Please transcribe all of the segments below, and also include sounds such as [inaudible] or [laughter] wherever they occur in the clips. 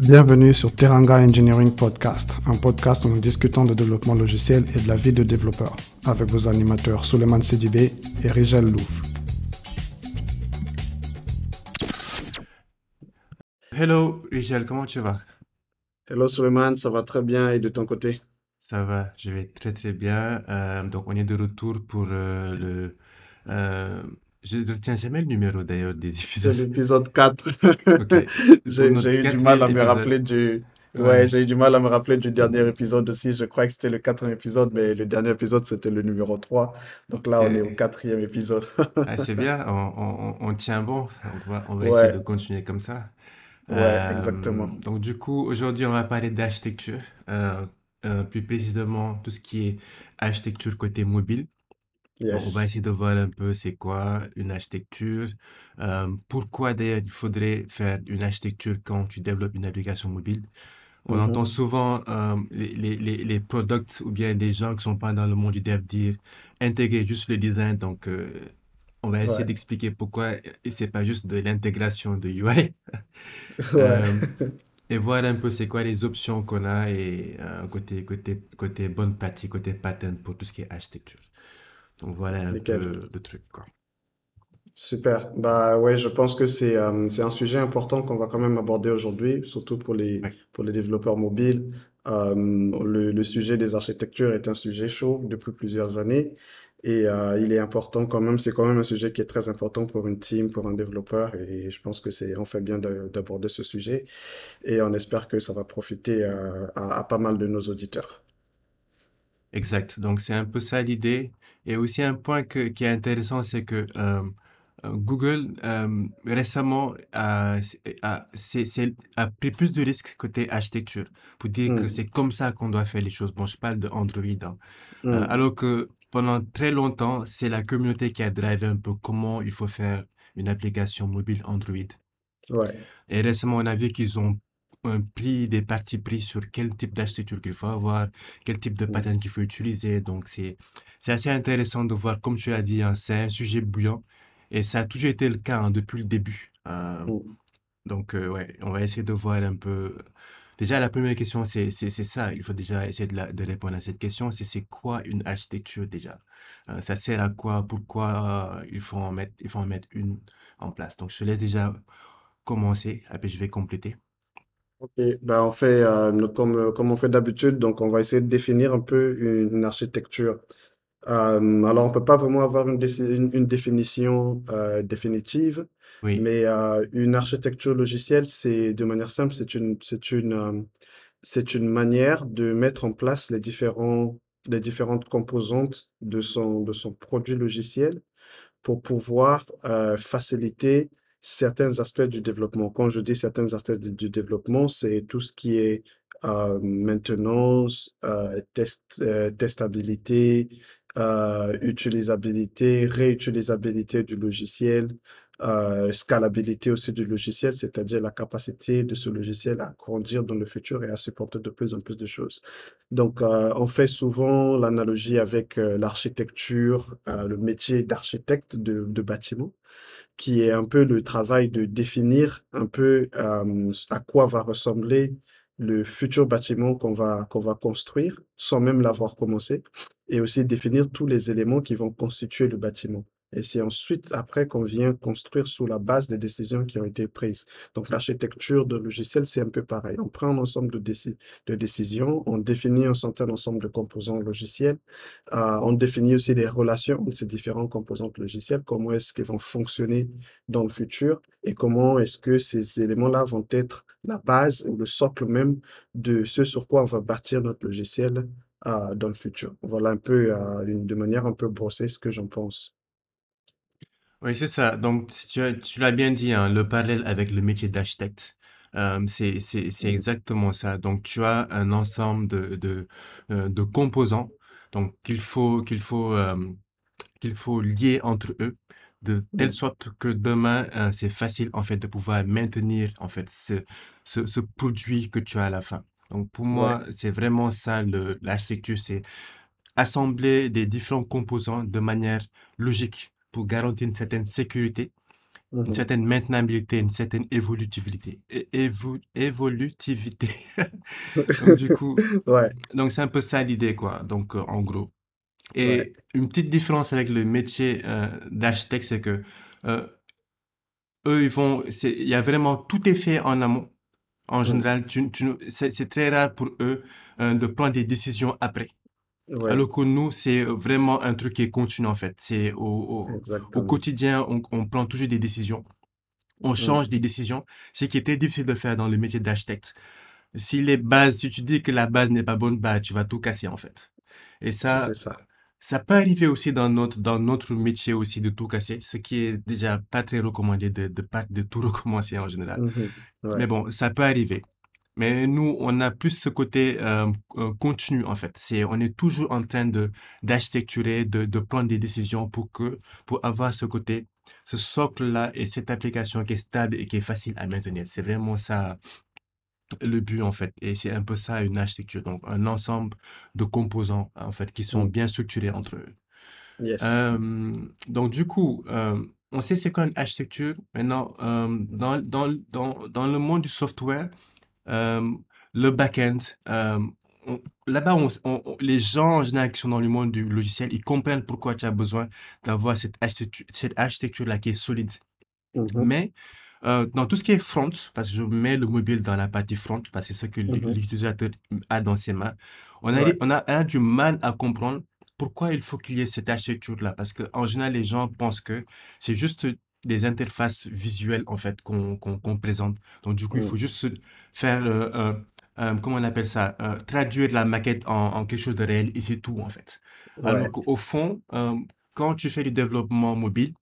Bienvenue sur Teranga Engineering Podcast, un podcast où nous discutons de développement logiciel et de la vie de développeur, avec vos animateurs Suleiman Sidibé et Rigel Louf. Hello Rigel, comment tu vas? Hello Suleiman, ça va très bien et de ton côté? Ça va, je vais très très bien. Euh, donc on est de retour pour euh, le... euh, je ne retiens jamais le numéro d'ailleurs des C'est épisodes. l'épisode 4. Ok, [laughs] pour J'ai eu du mal à me rappeler du... Ouais, Ouais. j'ai eu du mal à me rappeler du dernier épisode aussi. Je crois que c'était le quatrième épisode, mais le dernier épisode, c'était le numéro 3. Donc là, on est au quatrième épisode. [laughs] ah, c'est bien, on, on- on- on tient bon. On va, on va essayer de continuer comme ça. ouais, Euh, exactement. donc du coup, aujourd'hui, on va parler d'architecture, euh, euh, plus précisément tout ce qui est architecture côté mobile. Donc, on va essayer de voir un peu c'est quoi une architecture, euh, pourquoi d'ailleurs il faudrait faire une architecture quand tu développes une application mobile? On entend Mhm. souvent euh, les, les, les, products ou bien des gens qui sont pas dans le monde du dev dire intégrer juste le design. Donc, euh, on va essayer Ouais, d'expliquer pourquoi c'est pas juste de l'intégration de UI. [laughs] ouais. [laughs] Et voir un peu c'est quoi les options qu'on a et côté, côté, côté bonne pratique, côté pattern pour tout ce qui est architecture. Donc voilà un Nickel. peu le truc, quoi. Super. Bah ouais, je pense que c'est euh, c'est un sujet important qu'on va quand même aborder aujourd'hui, surtout pour les Ouais. pour les développeurs mobiles. Euh, le, le sujet des architectures est un sujet chaud depuis plusieurs années et euh, il est important quand même. C'est quand même un sujet qui est très important pour une team, pour un développeur et je pense que c'est on fait bien de- d'aborder ce sujet et on espère que ça va profiter à, à pas mal de nos auditeurs. Exact. Donc, c'est un peu ça l'idée. Et aussi, un point que- qui est intéressant, c'est que euh, euh, Google, euh, récemment, a, pris plus de risques côté architecture pour dire que Hmm, c'est comme ça qu'on doit faire les choses. Bon, je parle de Android, hein. Euh, hmm, alors que pendant très longtemps, c'est la communauté qui a drivé un peu comment il faut faire une application mobile Android. ouais. Et récemment, on a vu qu'ils ont pris des partis pris sur quel type d'architecture qu'il faut avoir, quel type de hmm, pattern qu'il faut utiliser. Donc, c'est, assez intéressant de voir, comme tu as dit, hein, c'est un sujet bouillant. Et ça a toujours été le cas hein, depuis le début. Euh, hmm. donc, euh, ouais, on va essayer de voir un peu. Déjà, la première question, c'est, ça. Il faut déjà essayer de, la- de répondre à cette question. C'est, c'est quoi une architecture déjà? Euh, ça sert à quoi? Pourquoi il faut en mettre, il faut en mettre une en place? Donc, je te laisse déjà commencer. Après, je vais compléter. Ok, ben on fait euh, comme, euh, comme on fait d'habitude, donc on va essayer de définir un peu une, une architecture. Euh, alors on peut pas vraiment avoir une, déci- une, une définition euh, définitive, Oui. mais euh, une architecture logicielle, c'est de manière simple, c'est une, c'est une, euh, c'est une manière de mettre en place les différents, les différentes composantes de son, de son produit logiciel pour pouvoir euh, faciliter certains aspects du développement. Quand je dis certains aspects du, développement, c'est tout ce qui est euh, maintenance, euh, euh, testabilité, utilisabilité, réutilisabilité du logiciel, scalabilité aussi du logiciel, c'est-à-dire la capacité de ce logiciel à grandir dans le futur et à supporter de plus en plus de choses. Donc, on fait souvent l'analogie avec l'architecture, le métier d'architecte de, de bâtiment, qui est un peu le travail de définir un peu euh, à quoi va ressembler le futur bâtiment qu'on va, qu'on va construire sans même l'avoir commencé, et aussi définir tous les éléments qui vont constituer le bâtiment. Et c'est ensuite, après, qu'on vient construire sous la base des décisions qui ont été prises. Donc, l'architecture de logiciel, c'est un peu pareil. On prend un ensemble de, déci- de décisions, on définit un certain ensemble de composants logiciels, euh, on définit aussi les relations entre ces différentes composantes logicielles, comment est-ce qu'elles vont fonctionner dans le futur et comment est-ce que ces éléments-là vont être la base ou le socle même de ce sur quoi on va bâtir notre logiciel euh, dans le futur. Voilà un peu, euh, de manière un peu brossée, ce que j'en pense. Oui, c'est ça. Donc, si tu as- tu l'as bien dit, hein, le parallèle avec le métier d'architecte, euh, c'est, c'est, c'est exactement ça. Donc, tu as un ensemble de, de, euh, de composants donc, qu'il faut, qu'il faut, euh, qu'il faut lier entre eux de telle sorte que demain, euh, c'est facile, en fait, de pouvoir maintenir, en fait, ce, ce, ce produit que tu as à la fin. Donc, pour Ouais, moi, c'est vraiment ça, le, l'architecture, c'est assembler des différents composants de manière logique pour garantir une certaine sécurité une mhm. certaine maintenabilité, une certaine évolutivité. É- évo- évolutivité. [laughs] Donc, du coup, [laughs] Ouais, donc c'est un peu ça l'idée, quoi. Donc, euh, en gros. ouais, Et une petite différence avec le métier euh, d'architecte, c'est que euh, eux, ils vont, il y a vraiment tout est fait en amont. En mm, général, tu, tu, c'est, c'est très rare pour eux euh, de prendre des décisions après. Ouais, Alors que nous, c'est vraiment un truc qui est continu en fait. C'est au, au, au exactement. quotidien, on, on prend toujours des décisions. On Mm, change des décisions. Ce qui était difficile de faire dans le métier d'architecte. Si les bases, si tu dis que la base n'est pas bonne, bah, tu vas tout casser en fait. Et ça, ça. ça peut arriver aussi dans notre, dans notre métier aussi de tout casser, ce qui est déjà pas très recommandé de, de, de tout [laughs] recommencer en général. Mhm, Mais bon, ça peut arriver. Mais nous, on a plus ce côté euh, euh, continu en fait. C'est, on est toujours en train de d'architecturer, de, de prendre des décisions pour que, pour avoir ce côté, ce socle-là et cette application qui est stable et qui est facile à maintenir. C'est vraiment ça le but en fait. Et c'est un peu ça une architecture. Donc un ensemble de composants en fait qui sont mm, bien structurés entre eux. yes. Euh, donc du coup, euh, on sait c'est quoi une architecture. Maintenant, euh, dans, dans, dans, dans le monde du software, le back-end, euh, là-bas, on, on- on- les gens en général qui sont dans le monde du logiciel, ils comprennent pourquoi tu as besoin d'avoir cette architecture, cette architecture-là qui est solide. Mhm, Mais euh, dans tout ce qui est front, parce que je mets le mobile dans la partie front, parce que c'est ce que mhm, l'utilisateur a dans ses mains, on a, Ouais, on a, on a du mal à comprendre pourquoi il faut qu'il y ait cette architecture-là. Parce qu'en général, les gens pensent que c'est juste des interfaces visuelles, en fait, qu'on présente. Donc, du coup, il mm, faut juste se faire, euh, euh, euh, comment on appelle ça, euh, traduire la maquette en, en quelque chose de réel, et c'est tout, en fait. Alors ouais, qu'au fond, quand tu fais du développement mobile,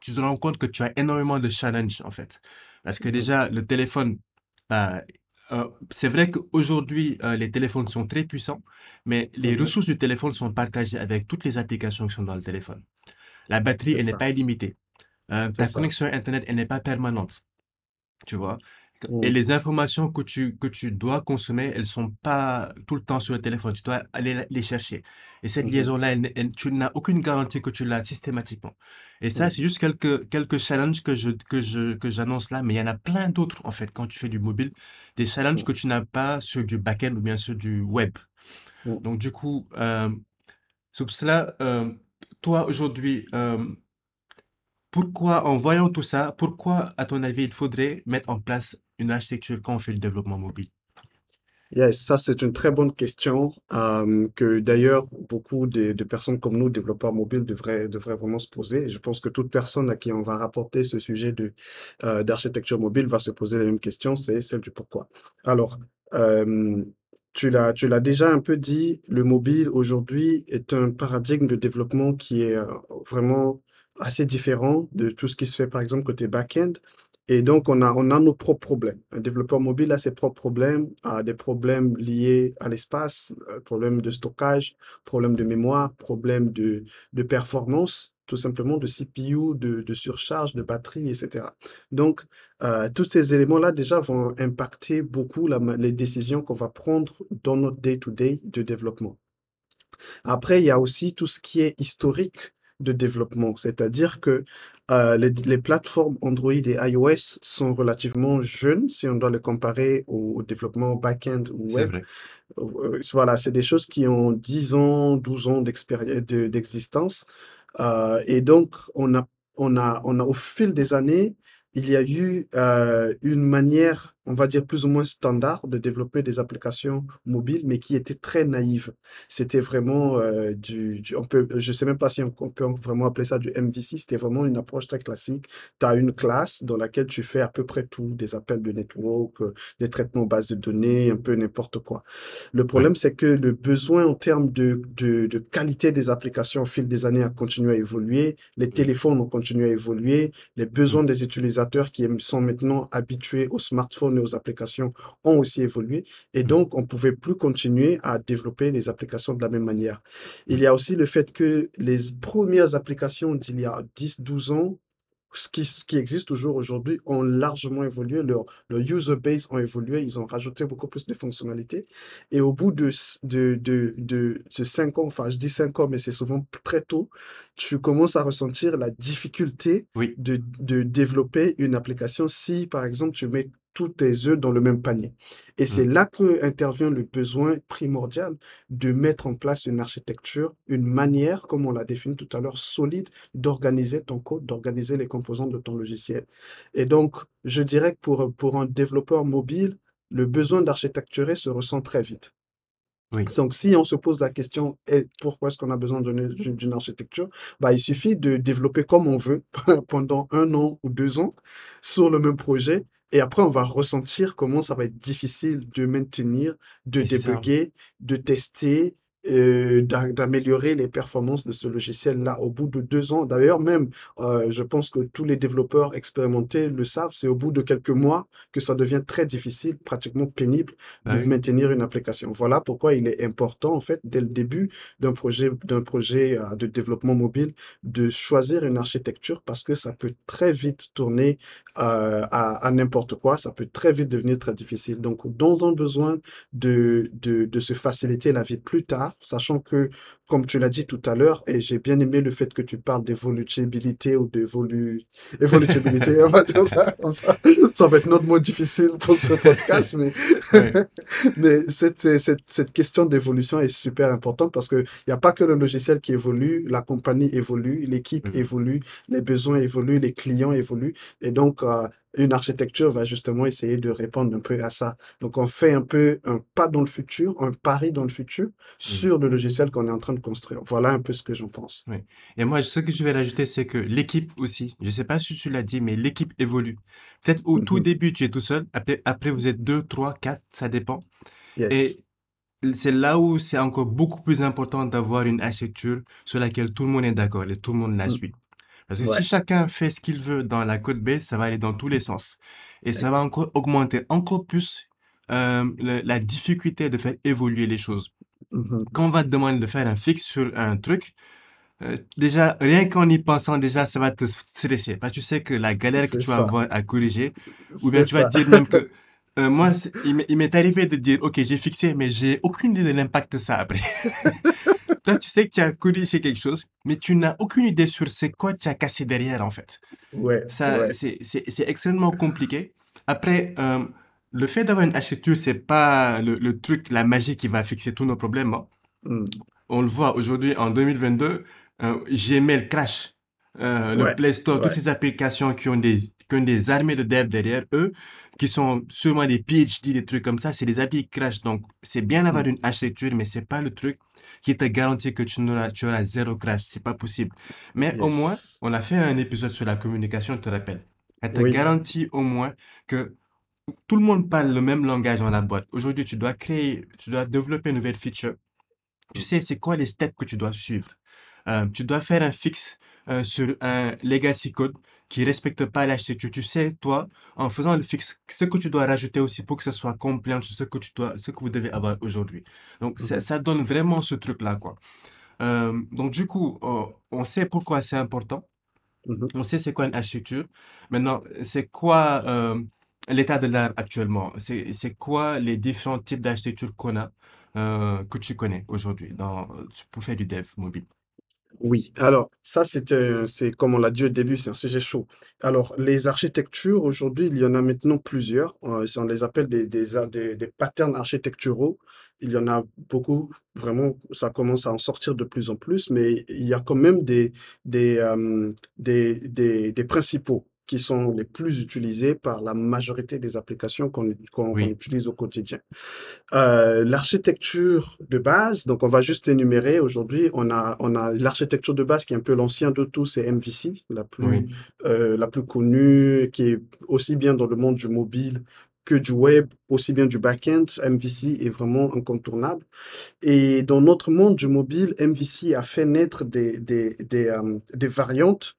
tu te rends compte que tu as énormément de challenges, en fait. Parce que mhm, déjà, le téléphone, bah, euh, c'est vrai qu'aujourd'hui, euh, les téléphones sont très puissants, mais les mhm, ressources du téléphone sont partagées avec toutes les applications qui sont dans le téléphone. La batterie, elle n'est pas illimitée. Euh, ta ça. connexion Internet, elle n'est pas permanente. Tu vois? Et les informations que tu, que tu dois consommer, elles sont pas tout le temps sur le téléphone. Tu dois aller les chercher. Et cette liaison-là, elle, elle- tu n'as aucune garantie que tu l'as systématiquement. Et ça, c'est juste quelques, quelques challenges que je, que je, que j'annonce là. Mais il y en a plein d'autres, en fait, quand tu fais du mobile. Des challenges que tu n'as pas sur du back-end ou bien sur du web. Donc, du coup, euh, pour cela, euh, toi, aujourd'hui, euh, pourquoi, en voyant tout ça, pourquoi, à ton avis, il faudrait mettre en place une architecture quand on fait le développement mobile? Yes, ça c'est une très bonne question euh, que d'ailleurs beaucoup de, personnes comme nous, développeurs mobiles, devraient, devraient vraiment se poser. Je pense que toute personne à qui on va rapporter ce sujet de, euh, d'architecture mobile va se poser la même question, c'est celle du pourquoi. Alors, euh, tu l'as, tu l'as déjà un peu dit, le mobile aujourd'hui est un paradigme de développement qui est vraiment assez différent de tout ce qui se fait par exemple côté back-end. Et donc, on a, on a nos propres problèmes. Un développeur mobile a ses propres problèmes, a des problèmes liés à l'espace, euh, problèmes de stockage, problèmes de mémoire, problèmes de, de performance, tout simplement de CPU, de, de surcharge, de batterie, etc. Donc, euh, tous ces éléments-là déjà vont impacter beaucoup la les décisions qu'on va prendre dans notre day-to-day de développement. Après, il y a aussi tout ce qui est historique de développement, c'est-à-dire que euh, les, les plateformes Android et iOS sont relativement jeunes si on doit les comparer au, au développement back-end ou C'est web. vrai. Euh, Voilà, c'est des choses qui ont 10 ans, 12 ans d'existence. Euh, et donc, on a, on a, on a, au fil des années, il y a eu euh, une manière, on va dire plus ou moins standard de développer des applications mobiles, mais qui était très naïve. C'était vraiment euh, du, du- on peut, je sais même pas si on, on peut vraiment appeler ça du MVC. C'était vraiment une approche très classique. Tu as une classe dans laquelle tu fais à peu près tout, des appels de network, euh, des traitements bases de données, un peu n'importe quoi. Le Ouais. problème, c'est que le besoin en termes de, de, de qualité des applications au fil des années a continué à évoluer. Les téléphones ont continué à évoluer. Les besoins des utilisateurs qui sont maintenant habitués aux smartphones aux applications ont aussi évolué. Et mm, donc, on ne pouvait plus continuer à développer les applications de la même manière. Il y a aussi le fait que les premières applications d'il y a 10, 12 ans ce qui, qui existe toujours aujourd'hui ont largement évolué, leur, leur user base ont évolué, ils ont rajouté beaucoup plus de fonctionnalités. Et au bout de, de, de, de, de 5 ans, enfin je dis 5 ans, mais c'est souvent très tôt, tu commences à ressentir la difficulté Oui, de, de développer une application si, par exemple, tu mets tous tes œufs dans le même panier. Et c'est mm, là que intervient le besoin primordial de mettre en place une architecture, une manière, comme on l'a défini tout à l'heure, solide d'organiser ton code, d'organiser les composants de ton logiciel. Et donc, je dirais que pour, pour un développeur mobile, le besoin d'architecturer se ressent très vite. oui, Donc, si on se pose la question, et pourquoi est-ce qu'on a besoin d'une d'une architecture, bah, il suffit de développer comme on veut [laughs] pendant un an ou deux ans sur le même projet. Et après, on va ressentir comment ça va être difficile de maintenir, de débugger, de tester, euh, d'a- d'améliorer les performances de ce logiciel-là au bout de deux ans. D'ailleurs, même, euh, je pense que tous les développeurs expérimentés le savent, c'est au bout de quelques mois que ça devient très difficile, pratiquement pénible Bah de oui, maintenir une application. Voilà pourquoi il est important, en fait, dès le début d'un projet, d'un projet euh, de développement mobile, de choisir une architecture parce que ça peut très vite tourner à, à n'importe quoi, ça peut très vite devenir très difficile. Donc, dans un besoin de, de, de se faciliter la vie plus tard, sachant que, comme tu l'as dit tout à l'heure, et j'ai bien aimé le fait que tu parles d'évolutibilité ou d'évolu... évolutibilité, [laughs] on va dire ça comme ça. Ça va être notre mot difficile pour ce podcast, mais [laughs] [laughs] mais cette, cette, cette question d'évolution est super importante parce qu'il n'y a pas que le logiciel qui évolue, la compagnie évolue, l'équipe mm, évolue, les besoins évoluent, les clients évoluent. Et donc, euh, une architecture va justement essayer de répondre un peu à ça. Donc, on fait un peu un pas dans le futur, un pari dans le futur mm, sur le logiciel qu'on est en train de construire. Voilà un peu ce que j'en pense. ouais. Et moi, ce que je vais rajouter, c'est que l'équipe aussi, je sais pas si tu l'as dit, mais l'équipe évolue. Peut-être au tout Mhm. début, tu es tout seul, après, après vous êtes deux, trois, quatre, ça dépend. Yes. Et c'est là où c'est encore beaucoup plus important d'avoir une architecture sur laquelle tout le monde est d'accord et tout le monde la Mm. suit. Parce que Ouais. si chacun fait ce qu'il veut dans la code base, ça va aller dans tous les sens. Et ça va encore augmenter encore plus euh, le- la difficulté de faire évoluer les choses. Mhm. Quand on va te demander de faire un fixe sur un truc, euh, déjà, rien qu'en y pensant, déjà, ça va te stresser. Parce que tu sais que la galère que tu vas avoir à corriger, ou bien tu vas ça. dire même que, [laughs] euh, moi, c'est- il m'est il m'est arrivé de dire, OK, j'ai fixé, mais j'ai aucune idée de l'impact de ça après. [laughs] Toi, tu sais que tu as corrigé quelque chose, mais tu n'as aucune idée sur c'est quoi tu as cassé derrière, en fait. Ouais, Ça, ouais. c'est, extrêmement compliqué. Après, euh, le fait d'avoir une architecture, c'est pas le, le truc, la magie qui va fixer tous nos problèmes. hein. Mm. On le voit aujourd'hui, en 2022, euh, Gmail crash. Euh, le Play Store, toutes ces applications qui ont des, qui ont des armées de devs derrière eux, qui sont sûrement des PhD, des trucs comme ça, c'est des applis qui crashent. Donc, c'est bien d'avoir Mm. une architecture, mais c'est pas le truc qui te garantit que tu auras zéro crash. C'est pas possible. Mais au moins, on a fait un épisode sur la communication, je te rappelle. Elle te Oui. garantit au moins que tout le monde parle le même langage dans la boîte. Aujourd'hui, tu dois créer, tu dois développer une nouvelle feature. Tu sais, c'est quoi les steps que tu dois suivre? Euh, tu dois faire un fixe euh, sur un legacy code qui respecte pas l'architecture. Tu sais, toi, en faisant le fixe, ce que tu dois rajouter aussi pour que ça soit compliant sur ce que tu dois, ce que vous devez avoir aujourd'hui. Donc, ça, ça donne vraiment ce truc-là, quoi. Euh, donc, du coup, euh, on sait pourquoi c'est important. Mhm. On sait c'est quoi une architecture. Maintenant, c'est quoi euh, l'état de l'art actuellement? C'est, quoi les différents types d'architecture qu'on a, euh, que tu connais aujourd'hui dans, pour faire du dev mobile? Oui, alors ça c'est euh, c'est comme on l'a dit au début, c'est un sujet chaud. Alors les architectures aujourd'hui, il y en a maintenant plusieurs. Euh, on les appelle des, des, des, des patterns architecturaux. Il y en a beaucoup, vraiment, ça commence à en sortir de plus en plus, mais il y a quand même des, des, euh, des, des, des principaux qui sont les plus utilisés par la majorité des applications qu'on utilise au quotidien. Euh, l'architecture de base, donc on va juste énumérer aujourd'hui, on a, on a l'architecture de base qui est un peu l'ancien de tous, c'est MVC, la plus, oui, euh, la plus connue, qui est aussi bien dans le monde du mobile que du web, aussi bien du back-end. MVC est vraiment incontournable. Et dans notre monde du mobile, MVC a fait naître des, des, des, euh, des variantes,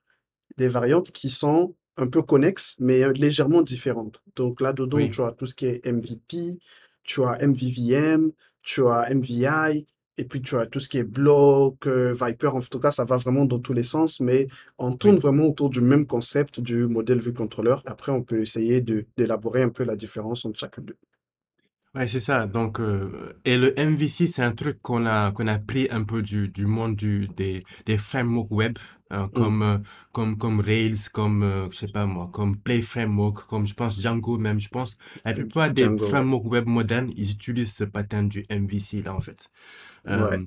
des variantes qui sont un peu connexes, mais légèrement différentes. Donc là-dedans, oui, tu as tout ce qui est MVP, tu as MVVM, tu as MVI, Et puis tu as tout ce qui est block, euh, Viper, en tout cas, ça va vraiment dans tous les sens, mais on tourne Oui. vraiment autour du même concept du modèle vue contrôleur. Après, on peut essayer d'élaborer un peu la différence entre chacun d'eux. Ouais, c'est ça. Donc, euh, et le MVC, c'est un truc qu'on a, qu'on a pris un peu du, du monde du, des, des frameworks web, euh, Mm. comme, euh, comme, comme Rails, comme, je sais pas moi, comme Play Framework, comme je pense Django même, je pense. La plupart des Django, frameworks web modernes, ils utilisent ce pattern du MVC là, en fait. Ouais.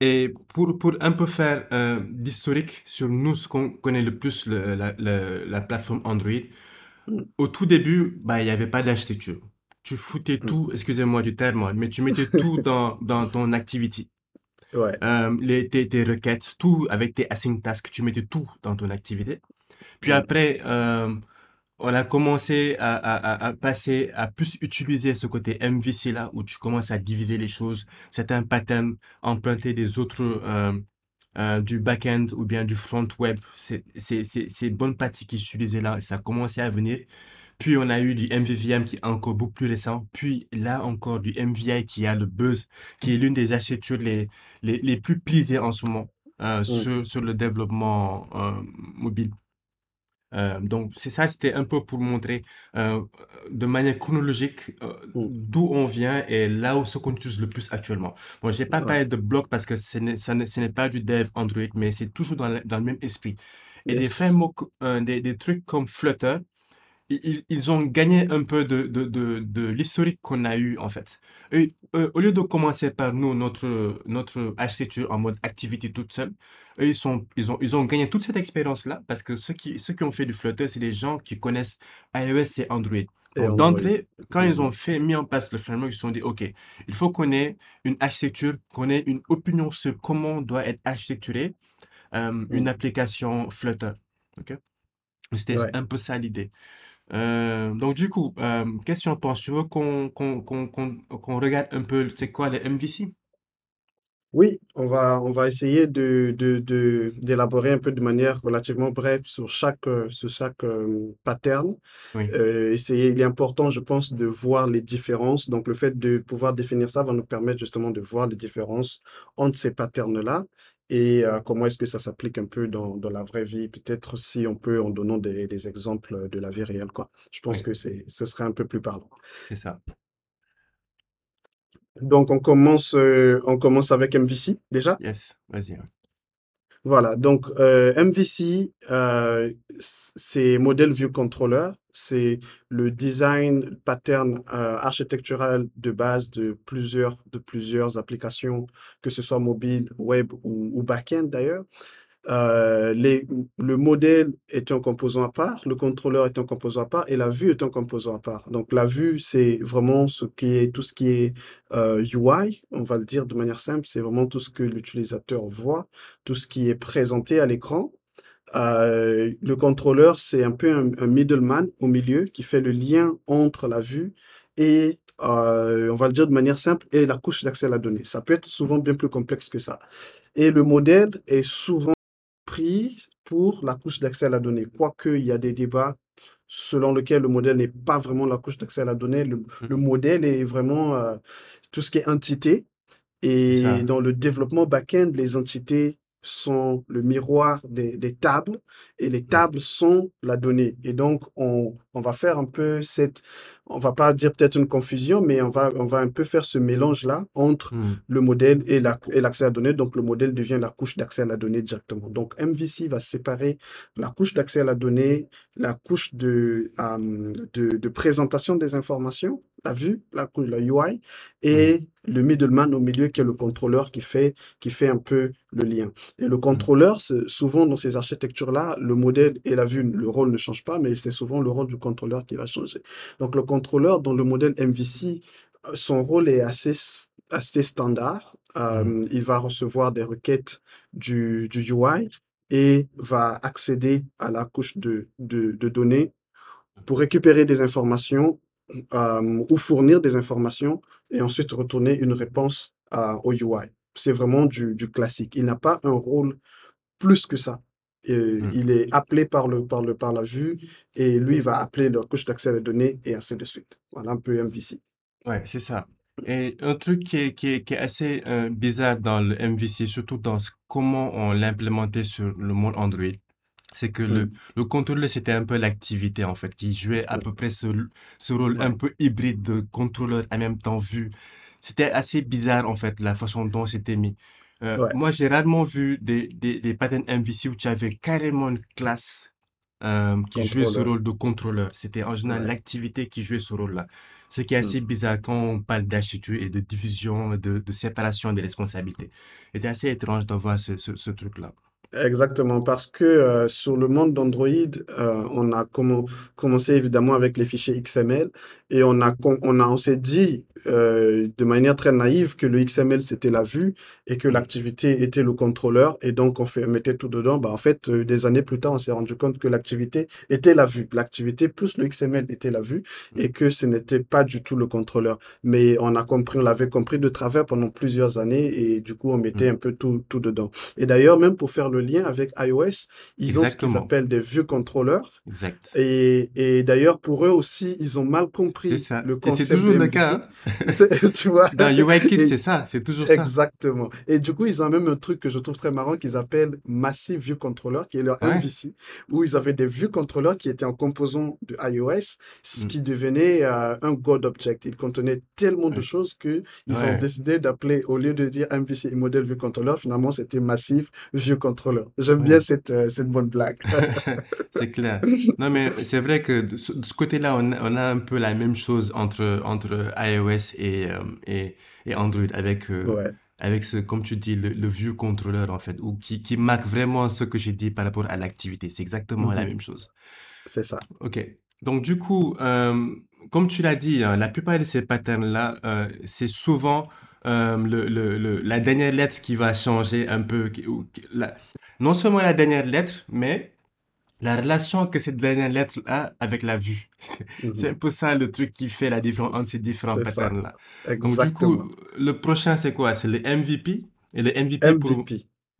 Et pour, pour un peu faire d'historique sur nous, ce qu'on connaît le plus, le- la, la, la plateforme Android, Mm. au tout début, bah, il n'y avait pas d'architecture. Tu foutais Mm. tout, excusez-moi du terme, mais tu mettais tout [laughs] dans, dans ton activity. Ouais. Euh, les, tes, tes requêtes, tout avec tes async tasks, tu mettais tout dans ton activité. Puis Mm. après, euh, on a commencé à, à, passer à plus utiliser ce côté MVC là, où tu commences à diviser les choses. Certains patterns empruntés des autres, euh, du back-end ou bien du front web. C'est bonnes pratiques qu'ils utilisaient là, et ça a commencé à venir. Puis on a eu du MVVM qui est encore beaucoup plus récent. Puis là encore du MVI qui a le buzz, qui est l'une des architectures les, les, les plus prisées en ce moment euh, Mm. sur, sur le développement euh, mobile. Euh, donc c'est ça, c'était un peu pour montrer euh, de manière chronologique euh, Mm. d'où on vient et là où ce qu'on utilise le plus actuellement. Bon, j'ai pas Ouais. parlé de bloc parce que ce n'est, pas du dev Android, mais c'est toujours dans le, dans le même esprit. Et des Yes. frameworks, euh, des, des trucs comme Flutter, ils, ils ont gagné un peu de, de, de, de l'historique qu'on a eu en fait. Et, euh, au lieu de commencer par nous, notre, notre architecture en mode activité toute seule, eux, ils sont, ils ont, ils ont gagné toute cette expérience-là parce que ceux qui, ceux qui ont fait du Flutter, c'est des gens qui connaissent iOS et Android. Donc, d'entrée, quand ils Mhm. ont fait, mis en place le framework, ils se sont dit, OK, il faut qu'on ait une architecture, qu'on ait une opinion sur comment doit être architecturée euh, une Mm. application Flutter. OK? C'était Ouais. un peu ça l'idée. Euh, donc du coup, euh, qu'est-ce que tu en penses? Tu veux qu'on qu'on qu'on qu'on qu'on regarde un peu c'est quoi les MVC? Oui, on va, on va essayer de, de, de- d'élaborer un peu de manière relativement brève sur chaque, euh, sur chaque euh, pattern. Oui, Euh, essayer, il est important, je pense, de voir les différences. Donc, le fait de pouvoir définir ça va nous permettre justement de voir les différences entre ces patterns-là et euh, comment est-ce que ça s'applique un peu dans, dans la vraie vie? Peut-être si on peut en donnant des, des exemples de la vie réelle, quoi. Je pense oui, que c'est, ce serait un peu plus parlant. c'est ça. Donc, on commence, euh, on commence avec MVC déjà? Yes, vas-y. ouais. Voilà, donc euh, MVC, euh, c'est Model View Controller, c'est le design pattern euh, architectural de base de plusieurs, de plusieurs applications, que ce soit mobile, web ou, ou back-end d'ailleurs. Euh, le modèle est un composant à part, le contrôleur est un composant à part et la vue est un composant à part. Donc la vue, c'est vraiment tout ce qui est euh, UI, on va le dire de manière simple, c'est vraiment tout ce que l'utilisateur voit, tout ce qui est présenté à l'écran. Euh, le contrôleur, c'est un peu un, middleman au milieu qui fait le lien entre la vue et, euh, on va le dire de manière simple, et la couche d'accès à la donnée. Ça peut être souvent bien plus complexe que ça. Et le modèle est souvent pris pour la couche d'accès à la donnée, quoique il y a des débats selon lesquels le modèle n'est pas vraiment la couche d'accès à la donnée. Le, le Mm. modèle est vraiment euh, tout ce qui est entité. Et dans le développement back-end, les entités sont le miroir des, des tables et les Mm. tables sont la donnée. Et donc, on, on va faire un peu cette, on va pas dire peut-être une confusion, mais on va, on va un peu faire ce mélange-là entre Mm. le modèle et la, et l'accès à la donnée. Donc, le modèle devient la couche d'accès à la donnée directement. Donc, MVC va séparer la couche d'accès à la donnée, la couche de, euh, de, de présentation des informations, la vue, la couche, la UI, Mm. et le middleman au milieu qui est le contrôleur qui fait, qui fait un peu le lien. Et le Mm. contrôleur, c'est- souvent dans ces architectures-là, le modèle et la vue, le rôle ne change pas, mais c'est souvent le rôle du contrôleur qui va changer. Donc le contrôleur dans le modèle MVC, euh, son rôle est assez, assez standard. Mm. Euh, il va recevoir des requêtes du, du UI et va accéder à la couche de, de, de données pour récupérer des informations euh, ou fournir des informations et ensuite retourner une réponse à- au UI. C'est vraiment du, du classique. Il n'a pas un rôle plus que ça. Et Mm. il est appelé par, le, par, le, par la vue et lui va appeler la couche d'accès à la donnée et ainsi de suite. Voilà un peu MVC. Ouais, c'est ça. Et un truc qui est, qui est, qui est assez euh, bizarre dans le MVC, surtout dans ce- comment on l'implémentait sur le monde Android, c'est que le, Mm. le contrôleur, c'était un peu l'activité, en fait, qui jouait à peu près ce, ce rôle un peu hybride de contrôleur en même temps vu. C'était assez bizarre, en fait, la façon dont c'était mis. Euh, ouais, moi, j'ai rarement vu des, des, des patterns MVC où tu avais carrément une classe euh, qui jouait ce rôle de contrôleur. C'était en général Ouais. l'activité qui jouait ce rôle-là. Ce qui est Mm. assez bizarre quand on parle d'architecture et de division, de, de séparation des responsabilités. C'était assez étrange de voir ce, ce, ce truc-là. Exactement, parce que euh, sur le monde d'Android, euh, on a commen- commencé évidemment avec les fichiers XML et on a, on a, on s'est dit euh, de manière très naïve que le XML c'était la vue et que l'activité était le contrôleur et donc on fait, mettait tout dedans. Bah, en fait, euh, des années plus tard, on s'est rendu compte que l'activité était la vue. L'activité plus le XML était la vue et que ce n'était pas du tout le contrôleur. Mais on a compris, on l'avait compris de travers pendant plusieurs années et du coup on mettait Mm. un peu tout, tout dedans. Et d'ailleurs, même pour faire le lien avec iOS, ils ont ce qu'ils appellent des vues contrôleurs. Exact. Et, et d'ailleurs, pour eux aussi, ils ont mal compris ça. le Et c'est concept toujours de le MVC. cas, hein. [laughs] Tu vois? Dans UIKit, Et c'est ça. C'est toujours ça. exactement. Et du coup, ils ont même un truc que je trouve très marrant qu'ils appellent Massive View Controller, qui est leur Ouais. MVC, où ils avaient des vues controllers qui étaient en composant de iOS, ce Mm. qui devenait euh, un God Object. Il contenait tellement de Ouais. choses que ils ont Ouais. décidé d'appeler, au lieu de dire MVC Model View Controller, finalement, c'était Massive View Controller. J'aime bien cette, euh, cette bonne blague. [laughs] C'est clair. Non, mais c'est vrai que de ce, côté-là, on, a- on a un peu la même chose entre, entre iOS et, euh, et, et Android avec, euh, Ouais. avec ce, comme tu dis, le, le view controller, en fait, ou qui, qui marque vraiment ce que j'ai dit par rapport à l'activité. C'est exactement la Mhm. même chose. C'est ça. OK. Donc, du coup, comme tu l'as dit, hein, la plupart de ces patterns-là, c'est souvent euh, le, le, le- la dernière lettre qui va changer un peu. qui- ou qui- la- non seulement la dernière lettre, mais la relation que cette dernière lettre a avec la vue. C'est un Mhm. peu ça le truc qui fait la différence entre ces différents patterns-là. Donc, du coup, le prochain, c'est quoi? C'est le MVP. Et le MVP pour,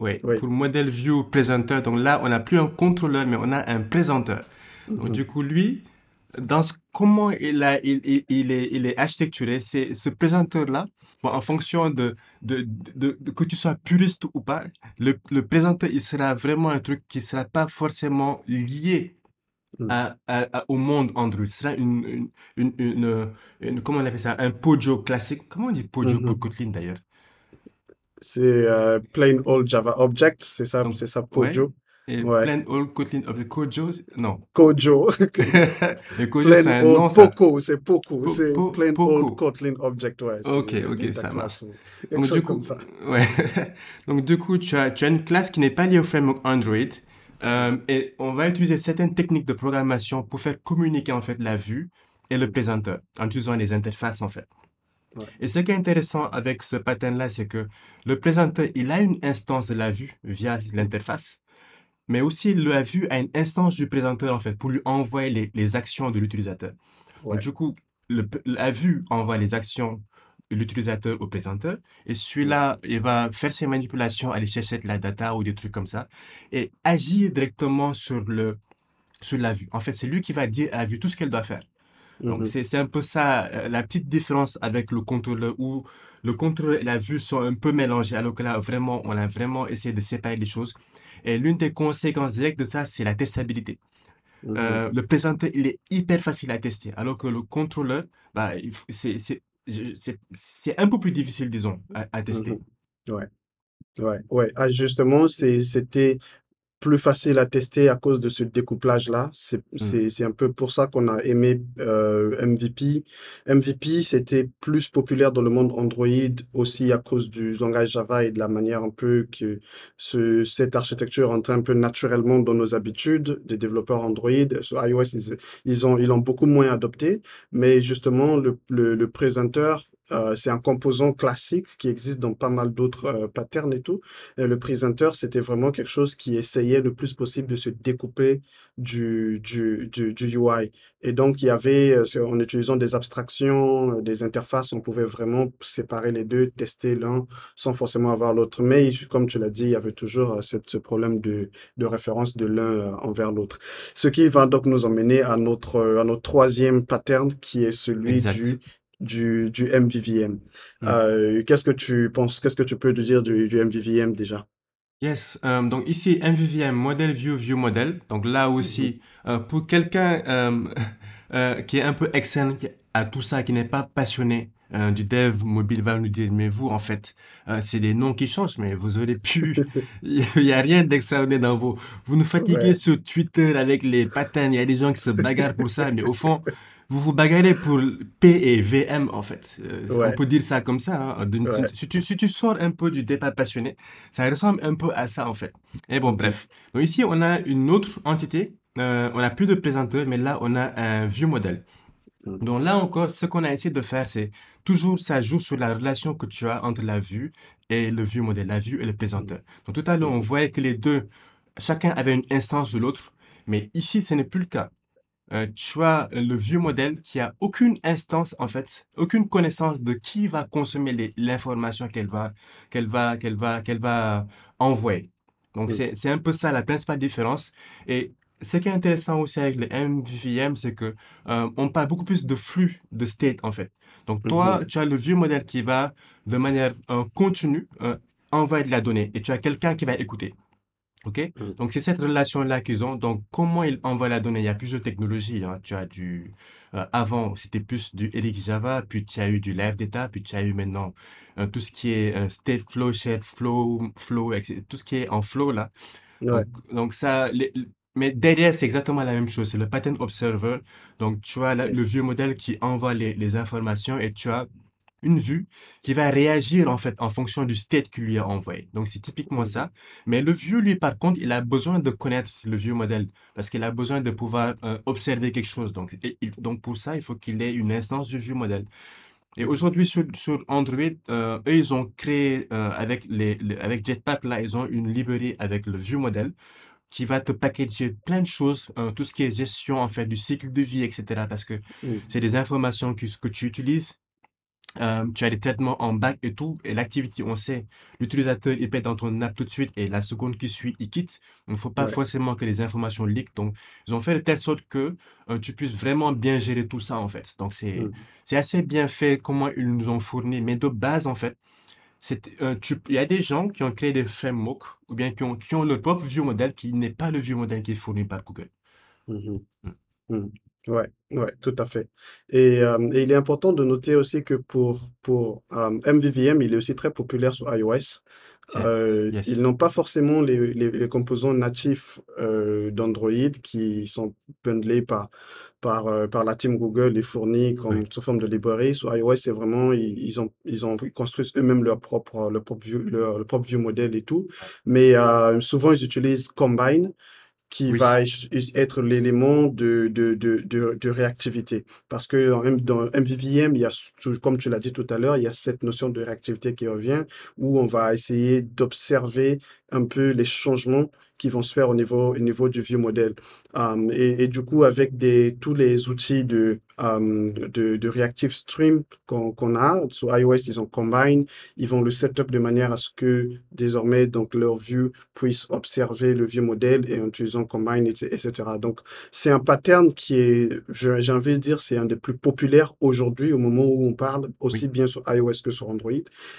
ouais, Oui. pour Model View Presenter. Donc là, on n'a plus un contrôleur, mais on a un présenteur. Donc, Mhm. du coup, lui, dans ce, comment il, a, il, il, il est, il est architecturé, c'est ce présenteur-là, bon, en fonction de, de, de, de- que tu sois puriste ou pas, le, le présenteur, il sera vraiment un truc qui sera pas forcément lié Mm. à, au monde Android. Ce sera une, une, une, une, comment on appelle ça, un Pojo classique. Comment on dit Pojo pour Mhm. Kotlin d'ailleurs? C'est euh, plain old Java Object, c'est ça, c'est ça, ouais. Et Ouais. Plain Old Kotlin of the Kojo, non. Kojo. Et Kojo, c'est [laughs] un nom, old ça. Poco, c'est Poco, Po, c'est po, plain old Poco. Kotlin Object, ouais, Ok, ok, ça marche. ou Donc du comme coup, ça. [laughs] ouais. Donc du coup, tu as, tu as une classe qui n'est pas liée au framework Android. euh, et on va utiliser certaines techniques de programmation pour faire communiquer en fait la vue et le présenteur en utilisant les interfaces en fait. Ouais. Et ce qui est intéressant avec ce pattern-là, c'est que le présenteur, il a une instance de la vue via l'interface, mais aussi la vue a une instance du présenteur en fait pour lui envoyer les, les actions de l'utilisateur. Ouais. du coup, le- la vue envoie les actions de l'utilisateur au présenteur et celui-là, il va faire ses manipulations, aller chercher de la data ou des trucs comme ça et agir directement sur le, sur la vue. En fait, c'est lui qui va dire à la vue tout ce qu'elle doit faire. Donc, Mhm. c'est, c'est un peu ça, euh, la petite différence avec le contrôleur où le contrôleur et la vue sont un peu mélangés, alors que là, vraiment, on a vraiment essayé de séparer les choses. Et l'une des conséquences directes de ça, c'est la testabilité. Mhm. Euh, le présenteur, il est hyper facile à tester, alors que le contrôleur, bah, c'est, un peu plus difficile, disons, à, à tester. Mhm. Ouais, ouais, ouais. Ah, justement, c'était plus facile à tester à cause de ce découplage-là. C'est, Mm. c'est, c'est un peu pour ça qu'on a aimé euh, MVP. MVP, c'était plus populaire dans le monde Android aussi à cause du langage Java et de la manière un peu que ce, cette architecture entre un peu naturellement dans nos habitudes des développeurs Android. Sur iOS, ils, ils ont, ils l'ont beaucoup moins adopté, mais justement, le, le, le présenteur, euh, c'est un composant classique qui existe dans pas mal d'autres euh, patterns et tout. Le présenteur, c'était vraiment quelque chose qui essayait le plus possible de se découper du, du, du, du UI. Et donc, il y avait, euh, en utilisant des abstractions, euh, des interfaces, on pouvait vraiment séparer les deux, tester l'un sans forcément avoir l'autre. Mais comme tu l'as dit, il y avait toujours cette- ce problème de, de référence de l'un envers l'autre. Ce qui va donc nous emmener à notre, à notre troisième pattern qui est celui du du, du MVVM. Mm. Euh, qu'est-ce que tu penses, qu'est-ce que tu peux nous dire du, du MVVM déjà? Yes, euh, donc ici MVVM, Model View View Model. Donc là aussi, euh, pour quelqu'un [laughs] qui est un peu externe à tout ça, qui n'est pas passionné euh, du dev mobile, va nous dire, mais vous, en fait, euh, c'est des noms qui changent, mais vous aurez pu, [laughs] [laughs] il y a rien d'extraordinaire dans vos, vous nous fatiguez Ouais, sur Twitter avec les patterns, il y a des gens qui se bagarrent pour ça, mais au fond, vous vous bagarrez pour P et VM, en fait. Euh, on peut dire ça comme ça. hein. Ouais. Si tu, si tu sors un peu du débat passionné, ça ressemble un peu à ça, en fait. Et bon, bref. Donc ici, on a une autre entité. Euh, on n'a plus de présenteur, mais là, on a un vieux modèle. Donc là encore, ce qu'on a essayé de faire, c'est toujours, ça joue sur la relation que tu as entre la vue et le vieux modèle, la vue et le présenteur. Donc tout à l'heure, on Mhm. voyait que les deux, chacun avait une instance de l'autre, mais ici, ce n'est plus le cas. Euh, tu as le vieux modèle qui a aucune instance, en fait, aucune connaissance de qui va consommer les- l'information qu'elle va, qu'elle va, qu'elle va, qu'elle va envoyer. Donc, c'est, c'est un peu ça la principale différence. Et ce qui est intéressant aussi avec le MVVM, c'est que, euh, on parle beaucoup plus de flux de state, en fait. Donc, toi, Mhm. tu as le vieux modèle qui va, de manière, euh, continue, envoyer de la donnée et tu as quelqu'un qui va écouter. OK? Mhm. Donc, c'est cette relation-là qu'ils ont. Donc, comment ils envoient la donnée? Il y a plusieurs technologies. hein. Tu as du, euh, avant, c'était plus du Elixir Java, puis tu as eu du Live Data, puis tu as eu maintenant euh, tout ce qui est euh, State Flow, Shared Flow, Flow, etc. Tout ce qui est en flow là. Ouais. Donc, donc ça, les- mais derrière, c'est exactement la même chose. C'est le Pattern Observer. Donc, tu as la- le vieux modèle qui envoie les, les informations et tu as une vue qui va réagir en fait en fonction du state qu'il lui a envoyé. Donc c'est typiquement ça. Mais le vieux, lui, par contre, il a besoin de connaître le vieux modèle parce qu'il a besoin de pouvoir euh, observer quelque chose. Donc, et donc pour ça, il faut qu'il ait une instance du vieux modèle. Et aujourd'hui sur, sur Android, euh, eux, ils ont créé euh, avec les, les- avec Jetpack là, ils ont une librairie avec le vieux modèle qui va te packager plein de choses, tout ce qui est gestion en fait du cycle de vie, etc. Parce que c'est des informations que, que tu utilises euh, tu as des traitements en back et tout, et l'activité, on sait, l'utilisateur, il pète dans ton app tout de suite, et la seconde qui suit, il quitte. Il ne faut pas Ouais. forcément que les informations leak. Donc, ils ont fait de telle sorte que euh, tu puisses vraiment bien gérer tout ça, en fait. Donc, c'est, Mhm. c'est assez bien fait comment ils nous ont fourni. Mais de base, en fait, euh, tu, il y a des gens qui ont créé des frameworks, ou bien qui ont, qui ont leur propre vieux modèle, qui n'est pas le vieux modèle qui est fourni par Google. Mm. Ouais, ouais, tout à fait. Et, euh, et il est important de noter aussi que pour, pour euh, MVVM, il est aussi très populaire sur iOS. Euh, ils yes. n'ont pas forcément les, les, les composants natifs euh, d'Android qui sont bundlés par, par, euh, par la team Google et fournis comme Oui. sous forme de librairie. Sur iOS, c'est vraiment, ils, ils ont, ils ont ils construisent eux-mêmes leur propre, leur propre view, leur, leur propre view modèle et tout. Mais euh, souvent, ils utilisent Combine qui Oui. va être l'élément de, de, de, de, de réactivité. Parce que en dans MVVM, il y a, comme tu l'as dit tout à l'heure, il y a cette notion de réactivité qui revient, où on va essayer d'observer un peu les changements qui vont se faire au niveau, au niveau du vieux modèle. Um, et, et du coup, avec des, tous les outils de, um, de, de Reactive Stream qu'on a, sur iOS, ils ont Combine, ils vont le setup de manière à ce que désormais, donc, leur view puisse observer le vieux modèle et en utilisant Combine, et- etc. Donc, c'est un pattern qui est, j'ai envie de dire, c'est un des plus populaires aujourd'hui au moment où on parle, aussi Oui. bien sur iOS que sur Android.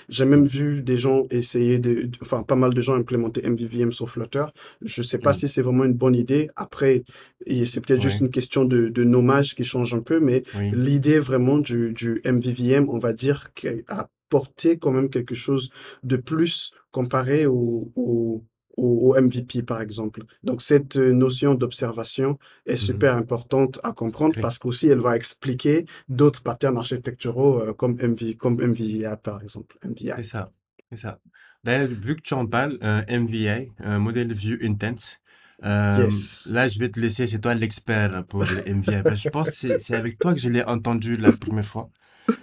J'ai même vu des gens essayer de, enfin, pas mal de gens implémenter MVVM sur Flutter. Je sais pas Mm. si c'est vraiment une bonne idée. Après, et c'est peut-être juste une question de, de nommage qui change un peu, mais Oui. l'idée vraiment du, du MVVM, on va dire, a apporté quand même quelque chose de plus comparé au, au, au, au MVP, par exemple. Donc, cette euh, notion d'observation est Mhm. super importante à comprendre Oui. parce qu'aussi, elle va expliquer d'autres patterns architecturaux euh, comme MV, comme MVI, par exemple. C'est ça, ça. D'ailleurs, vu que tu en parles, euh, MVI, euh, Model View Intent, euh, Yes. là, je vais te laisser, c'est toi l'expert pour le MVI. Que je pense que c'est avec toi que je l'ai entendu la première fois.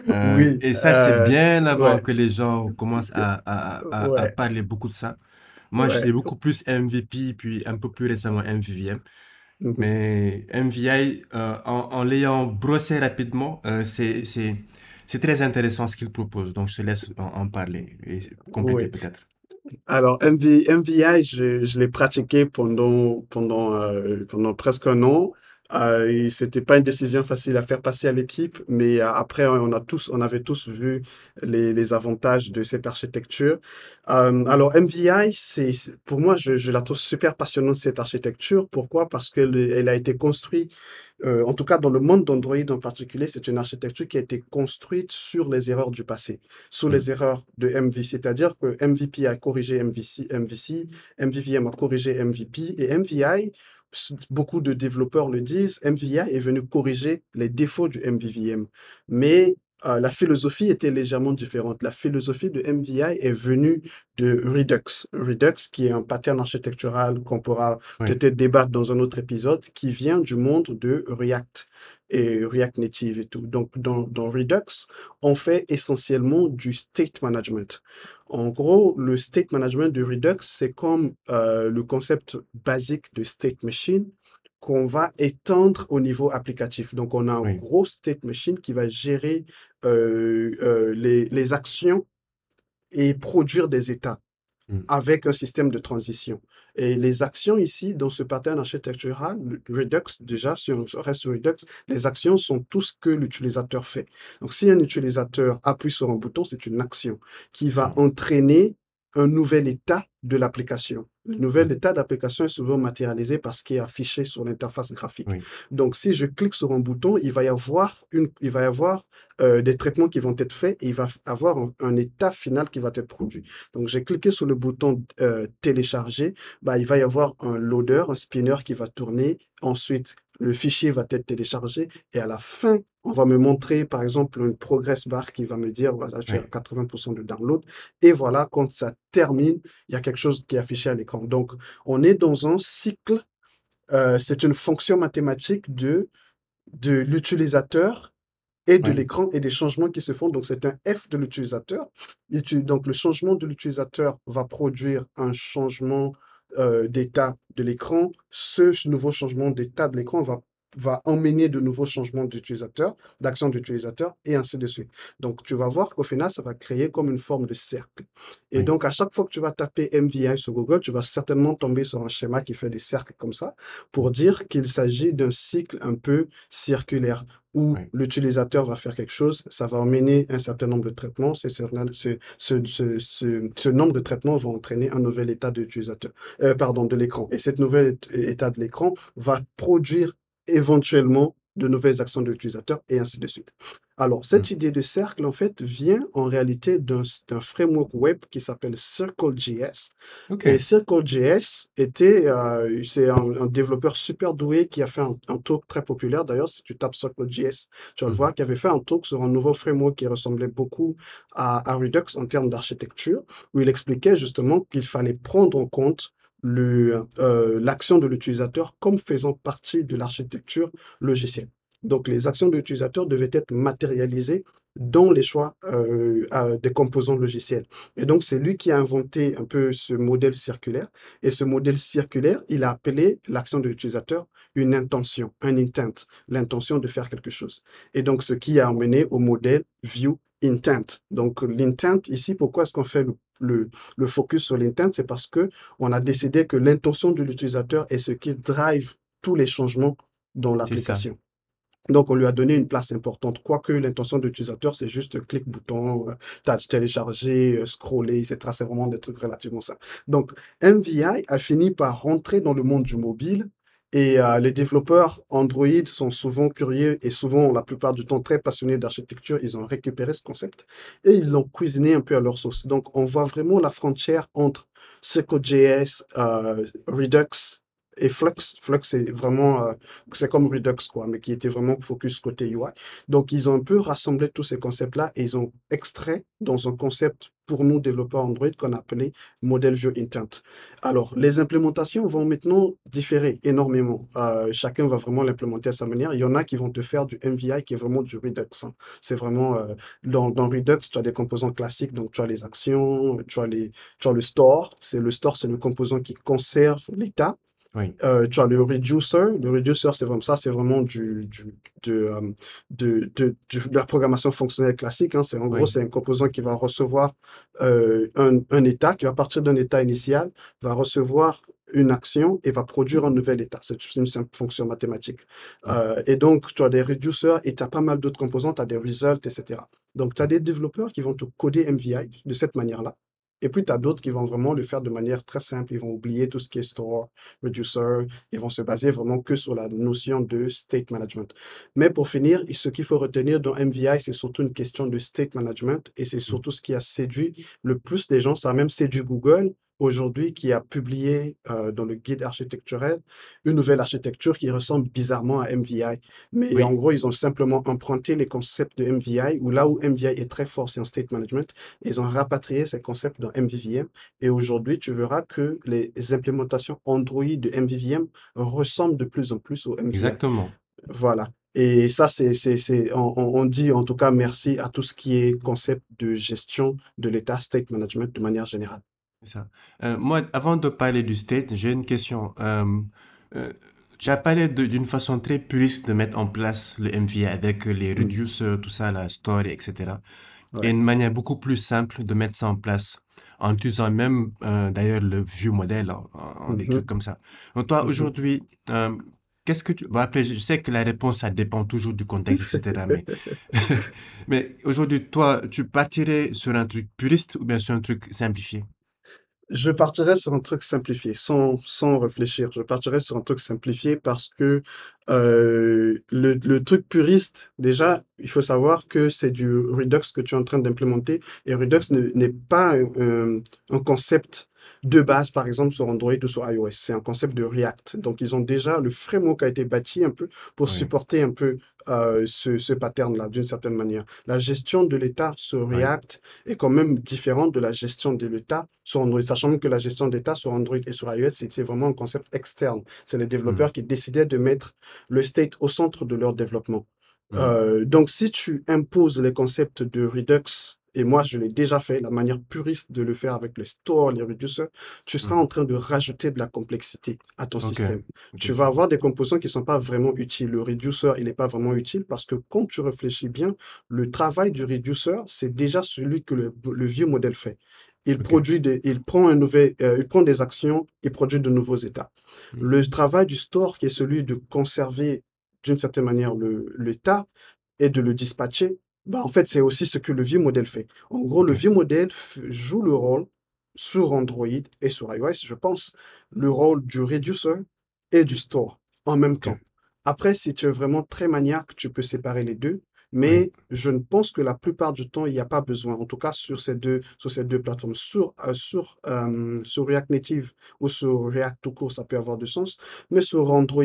Euh, Oui, et ça, c'est euh, bien avant ouais, que les gens commencent à, à, à, à ouais, parler beaucoup de ça. Moi, je l'ai beaucoup plus MVP, puis un peu plus récemment MVVM. Mhm. Mais MVI, en, en l'ayant brossé rapidement, c'est, très intéressant ce qu'il propose. Donc, je te laisse en, en parler et compléter peut-être. Alors, MV, MVI, je, je l'ai pratiqué pendant, pendant, euh, pendant presque un an. Euh, c'était pas une décision facile à faire passer à l'équipe, mais euh, après, on a tous, on avait tous vu les, les avantages de cette architecture. Euh, alors, MVI, c'est, pour moi, je, je la trouve super passionnante, cette architecture. Pourquoi? Parce qu'elle elle a été construite, euh, en tout cas dans le monde d'Android en particulier, c'est une architecture qui a été construite sur les erreurs du passé, sur les erreurs de MV. C'est-à-dire que MVP a corrigé MVC, MVC, MVVM a corrigé MVP, et MVI beaucoup de développeurs le disent, MVI est venu corriger les défauts du MVVM. Mais euh, la philosophie était légèrement différente. La philosophie de MVI est venue de Redux. Redux, qui est un pattern architectural qu'on pourra oui, peut-être débattre dans un autre épisode, qui vient du monde de React et React Native et tout. Donc, dans, dans Redux, on fait essentiellement du state management. En gros, le state management de Redux, c'est comme euh, le concept basique de state machine qu'on va étendre au niveau applicatif. Donc, on a un oui, gros state machine qui va gérer les, les actions et produire des états mm, avec un système de transition. Et les actions ici, dans ce pattern architectural, Redux, déjà, si on reste sur Redux, les actions sont tout ce que l'utilisateur fait. Donc, si un utilisateur appuie sur un bouton, c'est une action qui va mm, entraîner un nouvel état de l'application. Le nouvel état d'application est souvent matérialisé par ce qui est affiché sur l'interface graphique. oui, Donc, si je clique sur un bouton, il va y avoir, une, il va y avoir euh, des traitements qui vont être faits et il va avoir un, un état final qui va être produit. Donc, j'ai cliqué sur le bouton euh, télécharger, bah, il va y avoir un loader, un spinner qui va tourner. Ensuite, le fichier va être téléchargé et à la fin, on va me montrer, par exemple, une progress bar qui va me dire, voilà, tu es à oui, 80% de download. Et voilà, quand ça termine, il y a quelque chose qui est affiché à l'écran. Donc, on est dans un cycle, euh, c'est une fonction mathématique de, de l'utilisateur et de oui, l'écran et des changements qui se font. Donc, c'est un F de l'utilisateur. Donc, le changement de l'utilisateur va produire un changement euh, d'état de l'écran. Ce nouveau changement d'état de l'écran va, va emmener de nouveaux changements d'utilisateur, d'action d'utilisateur, et ainsi de suite. Donc, tu vas voir qu'au final, ça va créer comme une forme de cercle. Et oui, donc, à chaque fois que tu vas taper MVI sur Google, tu vas certainement tomber sur un schéma qui fait des cercles comme ça pour dire qu'il s'agit d'un cycle un peu circulaire où oui, l'utilisateur va faire quelque chose, ça va emmener un certain nombre de traitements, ce, ce, nombre de traitements va entraîner un nouvel état de l'utilisateur, euh, pardon, de l'écran. Et cet nouvel état de l'écran va produire éventuellement de nouvelles actions de l'utilisateur et ainsi de suite. Alors, mm, cette idée de cercle, en fait, vient en réalité d'un framework web qui s'appelle CircleJS. Et ok, CircleJS était, euh, c'est un, un développeur super doué qui a fait un, un talk très populaire. D'ailleurs, si tu tapes CircleJS, tu vas le mhm, voir, qui avait fait un talk sur un nouveau framework qui ressemblait beaucoup à, à Redux en termes d'architecture, où il expliquait justement qu'il fallait prendre en compte euh, l'action de l'utilisateur comme faisant partie de l'architecture logicielle. Donc, les actions de l'utilisateur devaient être matérialisées dans les choix euh, des composants logiciels. Et donc, c'est lui qui a inventé un peu ce modèle circulaire. Et ce modèle circulaire, il a appelé l'action de l'utilisateur une intention, un intent, l'intention de faire quelque chose. Et donc, ce qui a amené au modèle view intent. Donc, l'intent, ici, pourquoi est-ce qu'on fait le, le, le focus sur l'intent? C'est parce que on a décidé que l'intention de l'utilisateur est ce qui drive tous les changements dans l'application. Donc, on lui a donné une place importante, quoique l'intention de l'utilisateur, c'est juste clic bouton, euh, télécharger, euh, scroller, etc. C'est vraiment des trucs relativement simples. Donc, MVI a fini par rentrer dans le monde du mobile et euh, les développeurs Android sont souvent curieux et souvent, la plupart du temps, très passionnés d'architecture. Ils ont récupéré ce concept et ils l'ont cuisiné un peu à leur sauce. Donc, on voit vraiment la frontière entre CircleJS, euh, Redux et Flux. Flux, c'est vraiment, euh, c'est comme Redux, quoi, mais qui était vraiment focus côté UI. Donc, ils ont un peu rassemblé tous ces concepts-là et ils ont extrait dans un concept pour nous, développeurs Android, qu'on a appelé Model View Intent. Alors, les implémentations vont maintenant différer énormément. Euh, chacun va vraiment l'implémenter à sa manière. Il y en a qui vont te faire du MVI qui est vraiment du Redux. hein. C'est vraiment, euh, dans, dans Redux, tu as des composants classiques, donc tu as les actions, tu as, les, tu as le store. C'est le store, c'est le composant qui conserve l'état. Oui, Euh, tu as le reducer. Le reducer, c'est vraiment ça, c'est vraiment du, du- de, euh, de, de, du- de la programmation fonctionnelle classique. hein. C'est, en gros, oui, c'est un composant qui va recevoir euh, un, un état, qui va partir d'un état initial, va recevoir une action et va produire un nouvel état. C'est une simple fonction mathématique. Euh, et donc, tu as des reducers et tu as pas mal d'autres composants, tu as des results, etc. Donc, tu as des développeurs qui vont te coder MVI de cette manière-là. Et puis, tu as d'autres qui vont vraiment le faire de manière très simple. Ils vont oublier tout ce qui est store, reducer. Ils vont se baser vraiment que sur la notion de state management. Mais pour finir, ce qu'il faut retenir dans MVI, c'est surtout une question de state management. Et c'est mm, surtout ce qui a séduit le plus des gens. Ça a même séduit Google aujourd'hui qui a publié euh, dans le guide architecturel une nouvelle architecture qui ressemble bizarrement à MVI. Mais en gros, ils ont simplement emprunté les concepts de MVI, ou là où MVI est très fort, c'est en state management, ils ont rapatrié ces concepts dans MVVM. Et aujourd'hui, tu verras que les implémentations Android de MVVM ressemblent de plus en plus au MVI. exactement. Voilà. Et ça, c'est, c'est, c'est, on, on on dit en tout cas merci à tout ce qui est concept de gestion de l'état, state management de manière générale. C'est ça. Euh, moi, avant de parler du state, j'ai une question. Euh, euh, tu as parlé d'une façon très puriste de mettre en place le MVI avec les reducers, tout ça, la story, etc. Et Ouais. une manière beaucoup plus simple de mettre ça en place en utilisant même d'ailleurs le view modèle, en, des Mhm, trucs comme ça. Donc toi, mhm. aujourd'hui, qu'est-ce que tu... Bon, après, je sais que la réponse, ça dépend toujours du contexte, etc. Mais, [laughs] [laughs] mais aujourd'hui, toi, tu partirais sur un truc puriste ou bien sur un truc simplifié? Je partirais sur un truc simplifié, sans, sans réfléchir. Je partirais sur un truc simplifié parce que euh, le, le truc puriste, déjà, il faut savoir que c'est du Redux que tu es en train d'implémenter. Et Redux ne- n'est pas un, un concept de base, par exemple, sur Android ou sur iOS. C'est un concept de React. Donc, ils ont déjà, le framework a été bâti un peu pour Oui, supporter un peu euh, ce, ce pattern-là, d'une certaine manière. La gestion de l'état sur oui, React est quand même différente de la gestion de l'état sur Android, sachant que la gestion d'état sur Android et sur iOS, c'était vraiment un concept externe. C'est les hmm, développeurs qui décidaient de mettre le state au centre de leur développement. hmm, Euh, donc, si tu imposes les concepts de Redux, et moi je l'ai déjà fait, la manière puriste de le faire avec les stores, les reducers, tu seras hmm. en train de rajouter de la complexité à ton système. Tu vas avoir des composants qui ne sont pas vraiment utiles. Le reducer, il n'est pas vraiment utile parce que quand tu réfléchis bien, le travail du reducer, c'est déjà celui que le, le vieux modèle fait. Il produit des, il prend un nouvel, euh, il prend des actions et produit de nouveaux états. Hmm, Le travail du store, qui est celui de conserver d'une certaine manière l'état et de le dispatcher, bah, en fait, c'est aussi ce que le vieux modèle fait. En gros, le vieux modèle joue le rôle sur Android et sur iOS, je pense, le rôle du reducer et du store en même temps. Après, si tu es vraiment très maniaque, tu peux séparer les deux, mais je ne pense que la plupart du temps, il n'y a pas besoin, en tout cas sur ces deux, sur ces deux plateformes. Sur, euh, sur, euh, sur React Native ou sur React tout court, ça peut avoir du sens, mais sur Android,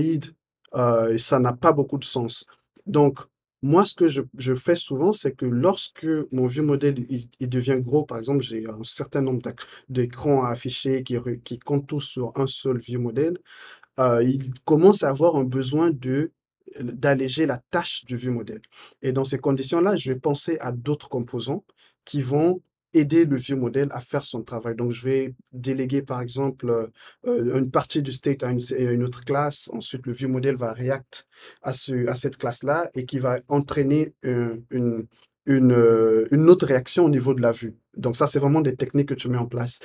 euh, ça n'a pas beaucoup de sens. Donc, moi, ce que je, je fais souvent, c'est que lorsque mon vieux modèle il, devient gros, par exemple, j'ai un certain nombre d'écrans à afficher qui, qui comptent tous sur un seul vieux modèle, euh, il commence à avoir un besoin de d'alléger la tâche du vieux modèle. Et dans ces conditions-là, je vais penser à d'autres composants qui vont aider le vieux modèle à faire son travail. Donc, je vais déléguer, par exemple, euh, euh, une partie du state à une, autre classe. Ensuite, le vieux modèle va react à, ce, à cette classe-là et qui va entraîner euh, une, une, une autre réaction au niveau de la vue. Donc, ça, c'est vraiment des techniques que tu mets en place.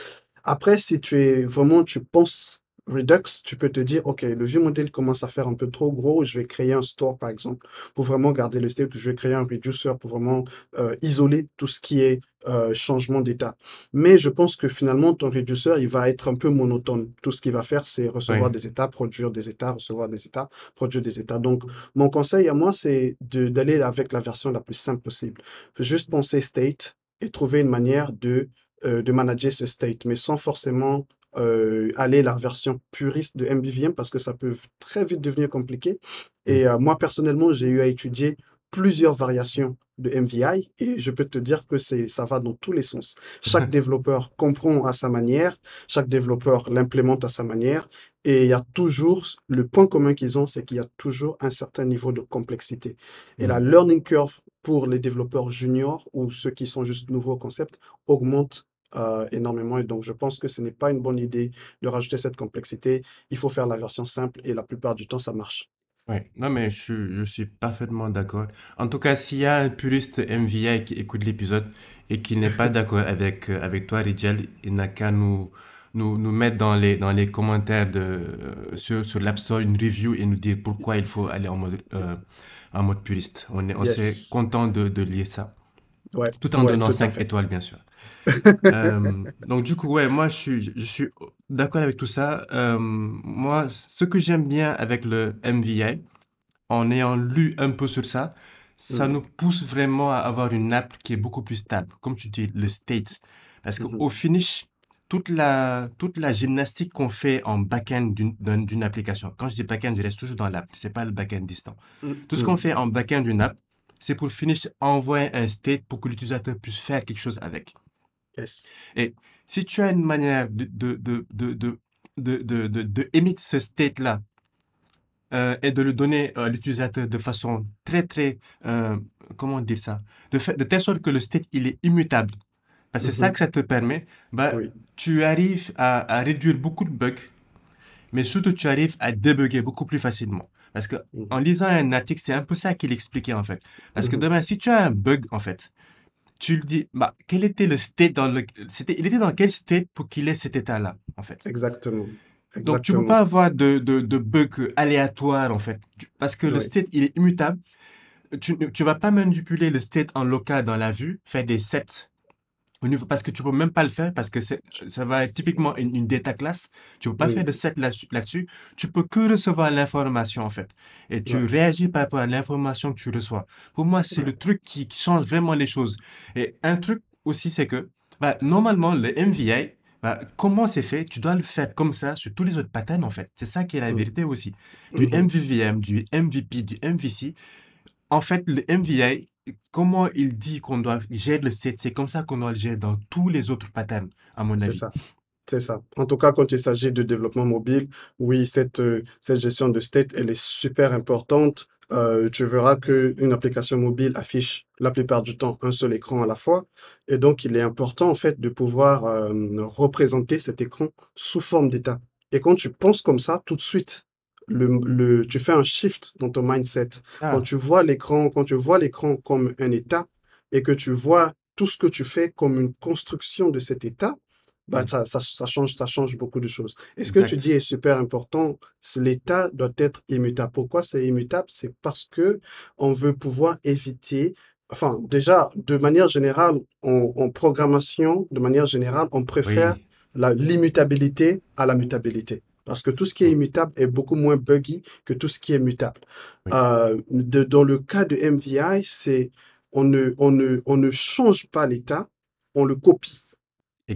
Après, si tu es vraiment, tu penses Redux, tu peux te dire, OK, le vieux modèle commence à faire un peu trop gros, je vais créer un store, par exemple, pour vraiment garder le state, je vais créer un reducer pour vraiment euh, isoler tout ce qui est euh, changement d'état. Mais je pense que finalement, ton reducer, il va être un peu monotone. Tout ce qu'il va faire, c'est recevoir oui, des états, produire des états, recevoir des états, produire des états. Donc, mon conseil à moi, c'est de- d'aller avec la version la plus simple possible. Juste penser state et trouver une manière de, euh, de manager ce state, mais sans forcément euh, aller la version puriste de MVVM parce que ça peut très vite devenir compliqué. hmm, Et euh, moi, personnellement, j'ai eu à étudier plusieurs variations de MVI et je peux te dire que c'est, ça va dans tous les sens. Chaque [laughs] développeur comprend à sa manière, chaque développeur l'implémente à sa manière et il y a toujours, le point commun qu'ils ont, c'est qu'il y a toujours un certain niveau de complexité. Et la hmm. learning curve pour les développeurs juniors ou ceux qui sont juste nouveaux au concept augmente euh, énormément. Et donc, je pense que ce n'est pas une bonne idée de rajouter cette complexité. Il faut faire la version simple et la plupart du temps, ça marche. Ouais, non mais je suis, je suis parfaitement d'accord. En tout cas, s'il y a un puriste MVI qui écoute l'épisode et qui n'est pas d'accord [laughs] avec, euh, avec toi, Rijal, il n'a qu'à nous, nous, nous mettre dans les, dans les commentaires de, euh, sur, sur l'App Store une review et nous dire pourquoi il faut aller en mode, euh, en mode puriste. On est, on serait Yes. content de, de lire ça. Ouais, Tout en ouais, donnant tout à 5 fait. étoiles, bien sûr. [laughs] Euh, donc du coup, ouais, moi je suis, je suis d'accord avec tout ça. Euh, moi, ce que j'aime bien avec le MVI, en ayant lu un peu sur ça, ça Mhm, nous pousse vraiment à avoir une app qui est beaucoup plus stable, comme tu dis, le state. Parce mhm. qu'au finish, toute la, toute la gymnastique qu'on fait en back-end d'une d'un- d'une application, quand je dis back-end, je reste toujours dans l'app, c'est pas le back-end distant. Mm, Tout ce qu'on fait en back-end d'une app, c'est pour finish envoyer un state pour que l'utilisateur puisse faire quelque chose avec. Et si tu as une manière de, de, de, de émettre ce state-là euh, et de le donner euh, à l'utilisateur de façon très, très, euh, comment dire ça, de, fait, telle sorte que le state, il est immutable. Parce que c'est ça mm-hmm. que ça te permet. Bah. Tu arrives à, réduire beaucoup de bugs, mais surtout tu arrives à débugger beaucoup plus facilement. Parce que mm. en lisant un article, c'est un peu ça qu'il expliquait en fait. Parce que mm-hmm. demain, si tu as un bug en fait, tu lui dis, bah, quel était le state dans le, c'était, il était dans quel state pour qu'il ait cet état-là, en fait? Exactement. Donc, tu peux pas avoir de, de, de bug aléatoire, en fait. Parce que le state, il est immutable. Tu, ne- tu vas pas manipuler le state en local dans la vue, faire des sets parce que tu peux même pas le faire, parce que ça va être typiquement une, une data class. Tu peux pas faire de set là-dessus. là-dessus. Tu peux que recevoir l'information, en fait. Et tu Ouais. réagis par rapport à l'information que tu reçois. Pour moi, c'est Ouais. le truc qui, qui change vraiment les choses. Et un truc aussi, c'est que, bah, normalement, le MVI, bah, comment c'est fait? Tu dois le faire comme ça sur tous les autres patterns, en fait. C'est ça qui est la Mm. vérité aussi. Du. MVVM, du MVP, du MVC. En fait, le MVI, comment il dit qu'on doit gérer le state, c'est comme ça qu'on doit le gérer dans tous les autres patterns, à mon C'est avis. ça. C'est ça. En tout cas, quand il s'agit de développement mobile, oui, cette, euh, cette gestion de state, elle est super importante. Euh, tu verras qu'une application mobile affiche la plupart du temps un seul écran à la fois. Et donc, il est important, en fait, de pouvoir euh, représenter cet écran sous forme d'état. Et quand tu penses comme ça, tout de suite, le, le, tu fais un shift dans ton mindset. Quand Ah, tu vois l'écran, quand tu vois l'écran comme un état et que tu vois tout ce que tu fais comme une construction de cet état, bah, mm, ça, ça, ça change, ça change beaucoup de choses. Et ce que tu dis est super important, l'état doit être immutable? Pourquoi c'est immutable? C'est parce que on veut pouvoir éviter, enfin, déjà, de manière générale, en, en programmation, de manière générale, on préfère Oui. la, l'immutabilité à la mutabilité. Parce que tout ce qui est Mm, immutable est beaucoup moins buggy que tout ce qui est mutable. Oui. Euh, de- dans le cas de MVI, c'est on ne, on ne, on ne change pas l'état, on le copie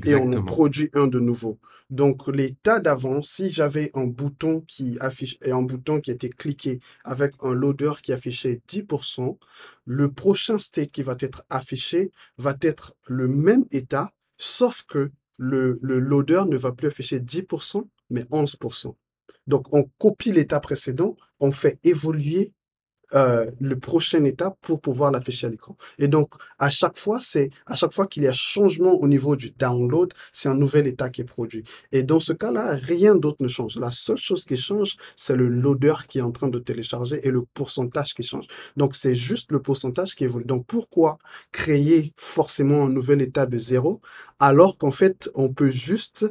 et on en Exactement. produit un de nouveau. Donc, l'état d'avant, si j'avais un bouton qui affiche et un bouton qui était cliqué avec un loader qui affichait 10%, le prochain state qui va être affiché va être le même état, sauf que le, le loader ne va plus afficher 10%, mais 11%. Donc, on copie l'état précédent, on fait évoluer euh, le prochain état pour pouvoir l'afficher à l'écran. Et donc, à chaque fois, à chaque fois qu'il y a changement au niveau du download, c'est un nouvel état qui est produit. Et dans ce cas-là, rien d'autre ne change. La seule chose qui change, c'est le loader qui est en train de télécharger et le pourcentage qui change. Donc, c'est juste le pourcentage qui évolue. Donc, pourquoi créer forcément un nouvel état de zéro alors qu'en fait, on peut juste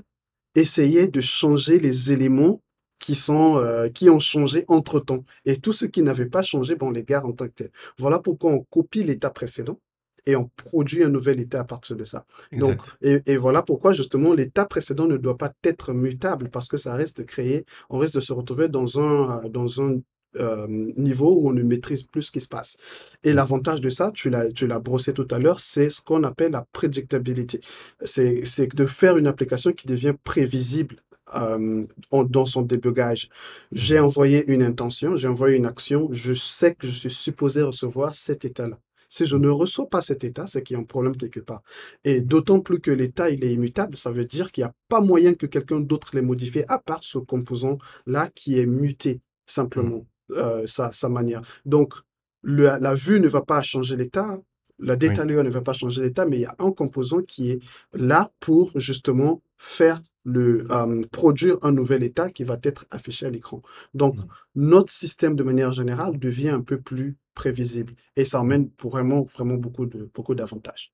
essayer de changer les éléments qui sont euh, qui ont changé entre-temps. Et tous ceux qui n'avaient pas changé, bon, on les garde en tant que tels. Voilà pourquoi on copie l'état précédent et on produit un nouvel état à partir de ça. Donc, et, et voilà pourquoi justement l'état précédent ne doit pas être mutable parce que ça reste de créer, on risque de se retrouver dans un, dans un euh, niveau où on ne maîtrise plus ce qui se passe. Et Mm, l'avantage de ça, tu l'as, tu l'as brossé tout à l'heure, c'est ce qu'on appelle la predictability. C'est, c'est de faire une application qui devient prévisible euh, en- dans son débugage. J'ai mhm. envoyé une intention, j'ai envoyé une action, je sais que je suis supposé recevoir cet état-là. Si je Mm, ne reçois pas cet état, c'est qu'il y a un problème quelque part. Et d'autant plus que l'état, il est immutable, ça veut dire qu'il n'y a pas moyen que quelqu'un d'autre l'ait modifié, à part ce composant-là qui est muté, mm, simplement, euh, sa, sa manière. Donc, le- la vue ne va pas changer l'état, La layer ne va pas changer l'état, mais il y a un composant qui est là pour justement faire le euh, produire un nouvel état qui va être affiché à l'écran. Donc, mm. notre système de manière générale devient un peu plus prévisible et ça emmène vraiment, vraiment beaucoup de, beaucoup d'avantages.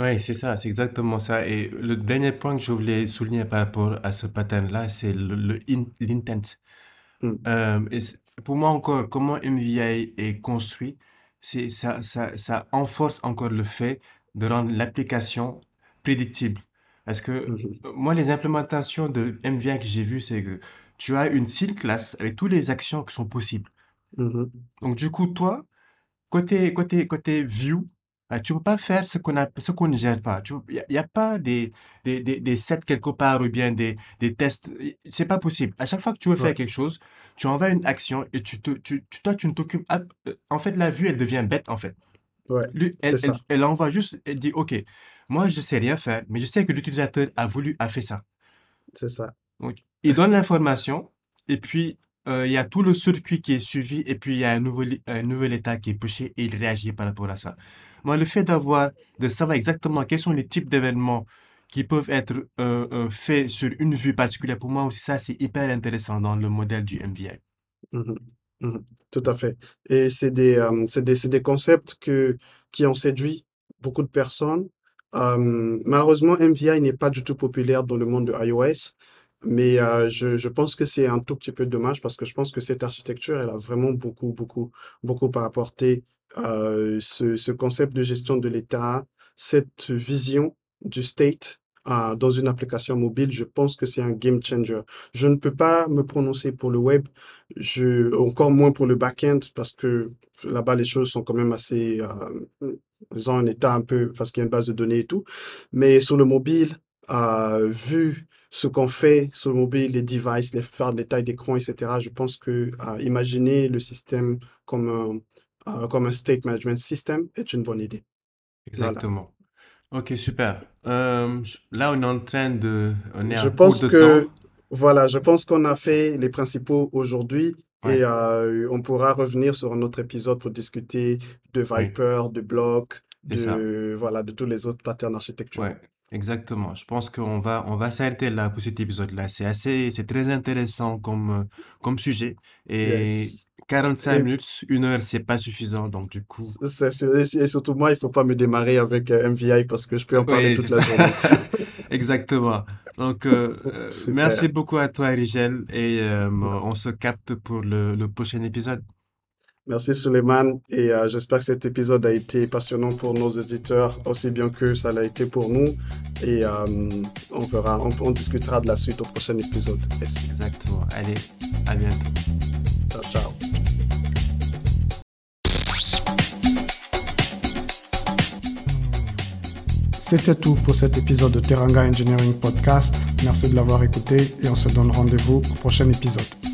Oui, c'est ça, c'est exactement ça. Et le dernier point que je voulais souligner par rapport à ce pattern-là, c'est le, l'intent. Mm. Euh, et pour moi encore, comment MVI est construit, c'est ça, ça, ça enforce encore le fait de rendre l'application prédictible. Parce que mm-hmm. moi, les implémentations de MVI que j'ai vues, c'est que tu as une seed class avec toutes les actions qui sont possibles. Mm-hmm. Donc, du coup, toi, côté, côté, côté view, tu bah, tu peux pas faire ce qu'on qu'on ne gère pas. Il n'y a, pas des, des, des, des, sets quelque part ou bien des, des tests. C'est pas possible. À chaque fois que tu veux faire quelque chose, tu envoies une action et tu te, tu, toi, tu ne t'occupes. En fait, la vue, elle devient bête, en fait. Ouais, Lui, elle, elle, envoie juste, elle dit, OK, moi, je sais rien faire, mais je sais que l'utilisateur a voulu, a fait ça. C'est ça. Donc, il donne l'information et puis euh, il y a tout le circuit qui est suivi et puis il y a un nouvel, un nouvel état qui est poussé et il réagit par rapport à ça. Moi, le fait d'avoir, de savoir exactement quels sont les types d'événements qui peuvent être euh, euh, faits sur une vue particulière, pour moi aussi, ça, c'est hyper intéressant dans le modèle du MVI. Mmh mmh tout à fait. Et c'est des, euh, des, des, concepts que, qui ont séduit beaucoup de personnes. malheureusement, MVI n'est pas du tout populaire dans le monde de iOS. Mais je, je pense que c'est un tout petit peu dommage parce que je pense que cette architecture, elle a vraiment beaucoup, beaucoup, beaucoup à apporter euh, ce, ce, concept de gestion de l'état, cette vision du state euh, dans une application mobile, je pense que c'est un game changer. Je ne peux pas me prononcer pour le web, je, encore moins pour le back-end, parce que là-bas, les choses sont quand même assez, euh, ils ont un état un peu, parce qu'il y a une base de données et tout. Mais sur le mobile, euh, vu ce qu'on fait sur le mobile, les devices, les faire les tailles d'écran, etc., je pense que euh, imaginer le système comme un, euh, comme un state management system est une bonne idée. Exactement. Ok, super. Euh, là, on est en train de, on est je pense que, voilà, je pense qu'on a fait les principaux aujourd'hui et on pourra revenir sur un autre épisode pour discuter de Viper, de Block, de, voilà, de tous les autres patterns architecturaux. Exactement. Je pense qu'on va, on va s'arrêter là pour cet épisode-là. C'est assez, c'est très intéressant comme, euh, comme sujet. Et 45 minutes, une heure, c'est pas suffisant. Donc, du coup. Et surtout, moi, il faut pas me démarrer avec euh, MVI parce que je peux en parler toute la journée. [laughs] Exactement. Donc, euh, [laughs] merci beaucoup à toi, Rigel. Et on se capte pour le, le prochain épisode. Merci Suleiman et euh, j'espère que cet épisode a été passionnant pour nos auditeurs aussi bien que ça l'a été pour nous et euh, on verra, on, discutera de la suite au prochain épisode. Exactement. Allez, à bientôt. Ciao, ciao. C'était tout pour cet épisode de Teranga Engineering Podcast. Merci de l'avoir écouté et on se donne rendez-vous au prochain épisode.